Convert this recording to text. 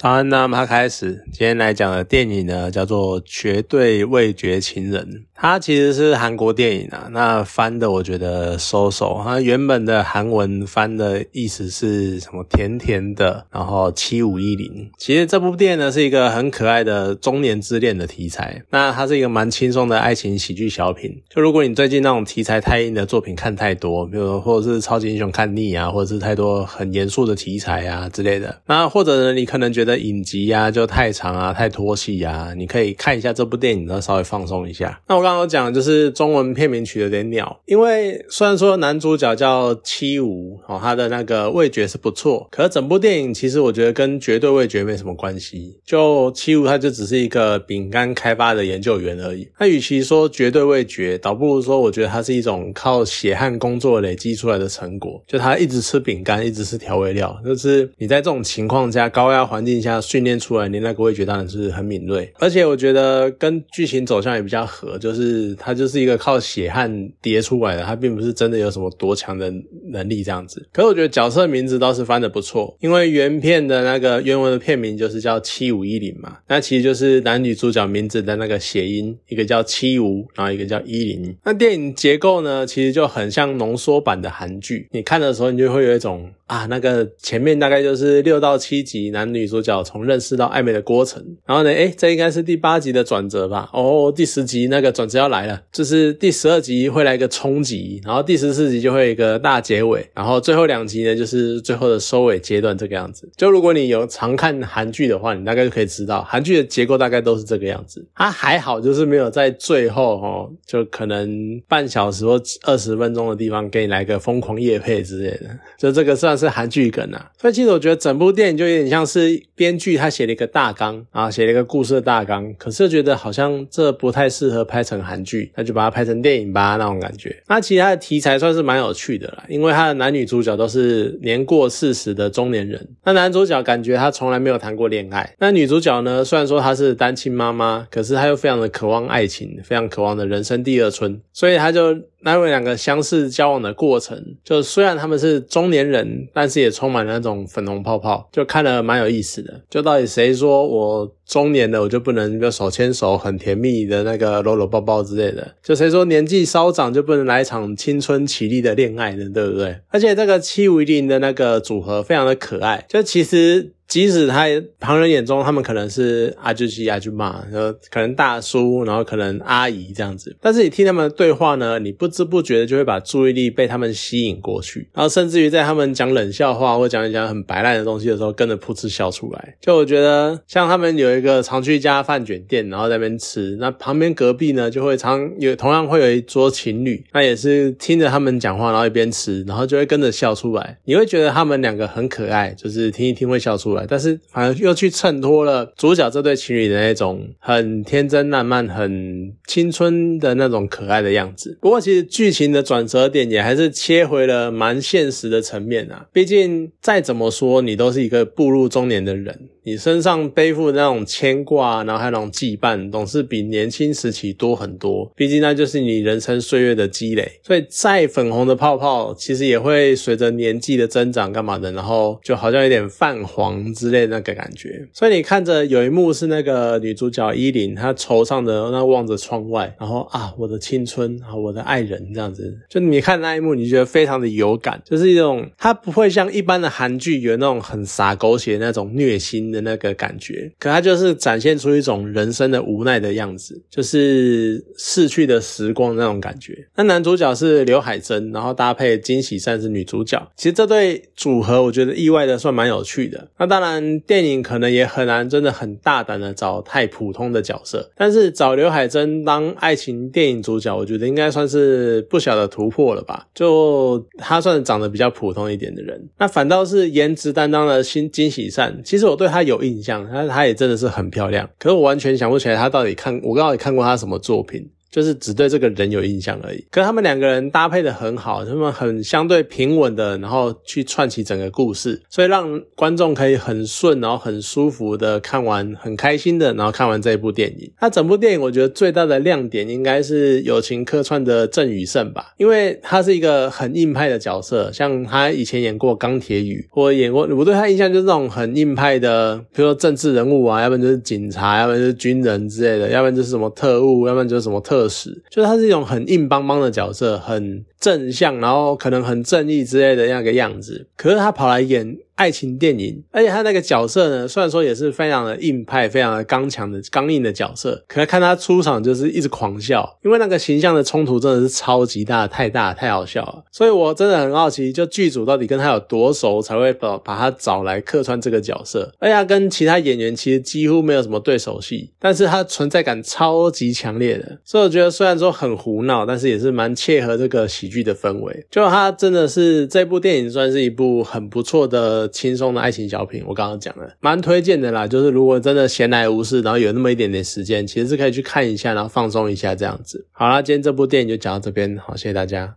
早安，那么开始，今天来讲的电影呢，叫做《绝对味觉情人》。它其实是韩国电影啊，那翻的我觉得收手。它原本的韩文翻的意思是什么？甜甜的，然后七五一零。其实这部电影呢是一个很可爱的中年之恋的题材。那它是一个蛮轻松的爱情喜剧小品。就如果你最近那种题材太硬的作品看太多，比如或者是超级英雄看腻啊，或者是太多很严肃的题材啊之类的，那或者呢你可能觉得。的影集呀就太长啊，太拖戏呀，你可以看一下这部电影，然后稍微放松一下。那我刚刚讲的就是中文片名取的有点鸟，因为虽然说男主角叫七五哦，他的那个味觉是不错，可是整部电影其实我觉得跟绝对味觉没什么关系。就七五他就只是一个饼干开发的研究员而已。那与其说绝对味觉，倒不如说我觉得它是一种靠血汗工作累积出来的成果。就他一直吃饼干，一直吃调味料，就是你在这种情况下高压环境。一下训练出来，你那个味觉当然是很敏锐，而且我觉得跟剧情走向也比较合，就是它就是一个靠血汗叠出来的，它并不是真的有什么多强的能力这样子。可是我觉得角色名字倒是翻的不错，因为原片的那个原文的片名就是叫七五一零嘛，那其实就是男女主角名字的那个谐音，一个叫七五，然后一个叫一零。那电影结构呢，其实就很像浓缩版的韩剧，你看的时候你就会有一种。啊，那个前面大概就是六到七集男女主角从认识到暧昧的过程，然后呢，诶，这应该是第八集的转折吧？哦，第十集那个转折要来了，就是第十二集会来一个冲击，然后第十四集就会一个大结尾，然后最后两集呢就是最后的收尾阶段这个样子。就如果你有常看韩剧的话，你大概就可以知道韩剧的结构大概都是这个样子。它还好，就是没有在最后哦，就可能半小时或二十分钟的地方给你来个疯狂夜配之类的，就这个算。是韩剧梗啊，所以其实我觉得整部电影就有点像是编剧他写了一个大纲啊，写了一个故事的大纲，可是觉得好像这不太适合拍成韩剧，那就把它拍成电影吧那种感觉。那其他的题材算是蛮有趣的啦，因为他的男女主角都是年过四十的中年人。那男主角感觉他从来没有谈过恋爱，那女主角呢，虽然说她是单亲妈妈，可是她又非常的渴望爱情，非常渴望的人生第二春，所以她就。那为两个相识交往的过程，就虽然他们是中年人，但是也充满了那种粉红泡泡，就看了蛮有意思的。就到底谁说我中年了，我就不能就手牵手很甜蜜的那个搂搂抱抱之类的？就谁说年纪稍长就不能来一场青春绮丽的恋爱呢？对不对？而且这个七五零的那个组合非常的可爱，就其实。即使他旁人眼中，他们可能是阿舅西阿舅妈，然后可能大叔，然后可能阿姨这样子，但是你听他们的对话呢，你不知不觉的就会把注意力被他们吸引过去，然后甚至于在他们讲冷笑话或讲一讲很白烂的东西的时候，跟着噗嗤笑出来。就我觉得，像他们有一个常去一家饭卷店，然后在那边吃，那旁边隔壁呢就会常有同样会有一桌情侣，那也是听着他们讲话，然后一边吃，然后就会跟着笑出来。你会觉得他们两个很可爱，就是听一听会笑出来。但是反而又去衬托了主角这对情侣的那种很天真烂漫、很青春的那种可爱的样子。不过，其实剧情的转折点也还是切回了蛮现实的层面啊。毕竟再怎么说，你都是一个步入中年的人。你身上背负的那种牵挂，然后还有那种羁绊，总是比年轻时期多很多。毕竟那就是你人生岁月的积累。所以再粉红的泡泡，其实也会随着年纪的增长，干嘛的？然后就好像有点泛黄之类那个感觉。所以你看着有一幕是那个女主角依琳，她惆怅的那望着窗外，然后啊，我的青春啊，我的爱人这样子。就你看那一幕，你觉得非常的有感，就是一种它不会像一般的韩剧有那种很洒狗血那种虐心。的那个感觉，可他就是展现出一种人生的无奈的样子，就是逝去的时光那种感觉。那男主角是刘海珍，然后搭配金喜善是女主角。其实这对组合，我觉得意外的算蛮有趣的。那当然，电影可能也很难真的很大胆的找太普通的角色，但是找刘海珍 当爱情电影主角，我觉得应该算是不小的突破了吧。就他算长得比较普通一点的人，那反倒是颜值担当的新金喜善。其实我对他。有印象，他他也真的是很漂亮，可是我完全想不起来他到底看我到底看过他什么作品。就是只对这个人有印象而已。可他们两个人搭配的很好，他们很相对平稳的，然后去串起整个故事，所以让观众可以很顺，然后很舒服的看完，很开心的，然后看完这一部电影。那整部电影我觉得最大的亮点应该是友情客串的郑宇盛吧，因为他是一个很硬派的角色，像他以前演过钢铁雨，或演过，我对他印象就是那种很硬派的，比如说政治人物啊，要不然就是警察，要不然就是军人之类的，要不然就是什么特务，要不然就是什么特使，就是他是一种很硬邦邦的角色，很正向，然后可能很正义之类的那个样子。可是他跑来演。爱情电影，而且他那个角色呢，虽然说也是非常的硬派、非常的刚强的刚硬的角色，可是看他出场就是一直狂笑，因为那个形象的冲突真的是超级大、太大、太好笑了。所以我真的很好奇，就剧组到底跟他有多熟，才会把把他找来客串这个角色。而且他跟其他演员其实几乎没有什么对手戏，但是他存在感超级强烈的。所以我觉得虽然说很胡闹，但是也是蛮切合这个喜剧的氛围。就它真的是这部电影算是一部很不错的。轻松的爱情小品，我刚刚讲了，蛮推荐的啦。就是如果真的闲来无事，然后有那么一点点时间，其实是可以去看一下，然后放松一下这样子。好啦，今天这部电影就讲到这边，好，谢谢大家。